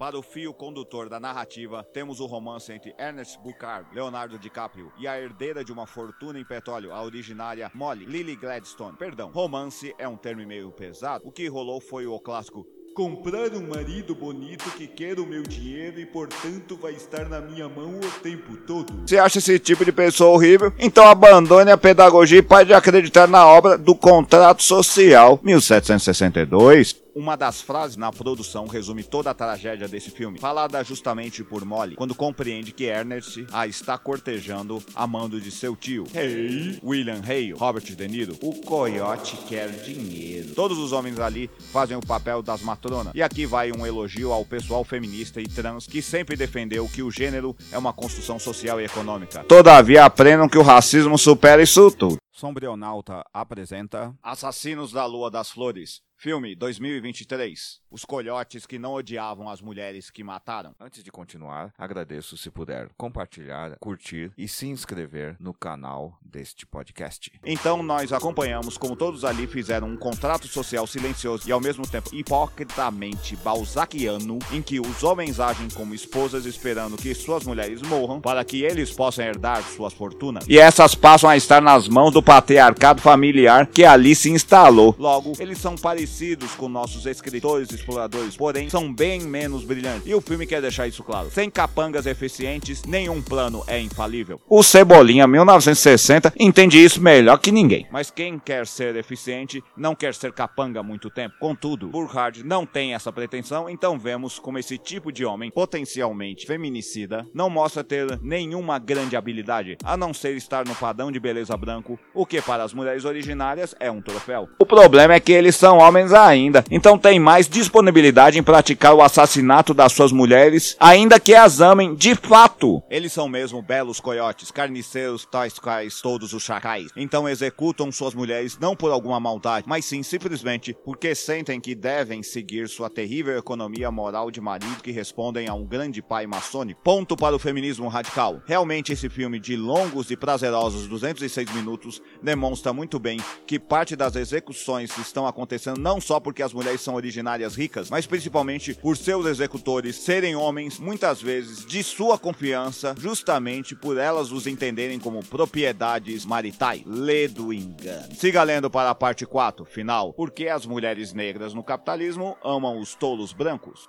Para o fio condutor da narrativa, temos o romance entre Ernest Bucard, Leonardo DiCaprio, e a herdeira de uma fortuna em petróleo, a originária Molly, Lily Gladstone. Perdão, romance é um termo meio pesado. O que rolou foi o clássico Comprar um marido bonito que quer o meu dinheiro e, portanto, vai estar na minha mão o tempo todo. Você acha esse tipo de pessoa horrível? Então abandone a pedagogia e pare de acreditar na obra do contrato social 1762. Uma das frases na produção resume toda a tragédia desse filme, falada justamente por Molly, quando compreende que Ernest a está cortejando amando de seu tio. Hey, William Hale, Robert De Niro, o coiote quer dinheiro. Todos os homens ali fazem o papel das matronas. E aqui vai um elogio ao pessoal feminista e trans que sempre defendeu que o gênero é uma construção social e econômica. Todavia aprendam que o racismo supera isso tudo. Sombrionauta apresenta Assassinos da Lua das Flores, Filme 2023. Os colhotes que não odiavam as mulheres que mataram. Antes de continuar, agradeço se puder compartilhar, curtir e se inscrever no canal deste podcast. Então nós acompanhamos como todos ali fizeram um contrato social silencioso e ao mesmo tempo hipocritamente balzaquiano, em que os homens agem como esposas esperando que suas mulheres morram para que eles possam herdar suas fortunas. E essas passam a estar nas mãos do patriarcado familiar que ali se instalou. Logo, eles são parecidos parecidos com nossos escritores exploradores, porém são bem menos brilhantes. E o filme quer deixar isso claro. Sem capangas eficientes, nenhum plano é infalível. O Cebolinha 1960 entende isso melhor que ninguém. Mas quem quer ser eficiente não quer ser capanga há muito tempo. Contudo, Burkhardt não tem essa pretensão, então vemos como esse tipo de homem potencialmente feminicida não mostra ter nenhuma grande habilidade, a não ser estar no padrão de beleza branco, o que para as mulheres originárias é um troféu. O problema é que eles são homens homens ainda. Então tem mais disponibilidade em praticar o assassinato das suas mulheres, ainda que as amem de fato. Eles são mesmo belos coiotes, carniceiros tais quais todos os chacais. Então executam suas mulheres não por alguma maldade, mas sim simplesmente porque sentem que devem seguir sua terrível economia moral de marido que respondem a um grande pai maçônico. Ponto para o feminismo radical. Realmente esse filme de longos e prazerosos 206 minutos demonstra muito bem que parte das execuções estão acontecendo não não só porque as mulheres são originárias ricas, mas principalmente por seus executores serem homens, muitas vezes de sua confiança, justamente por elas os entenderem como propriedades maritais. Lê do engano. Siga lendo para a parte 4, final. Por que as mulheres negras no capitalismo amam os tolos brancos?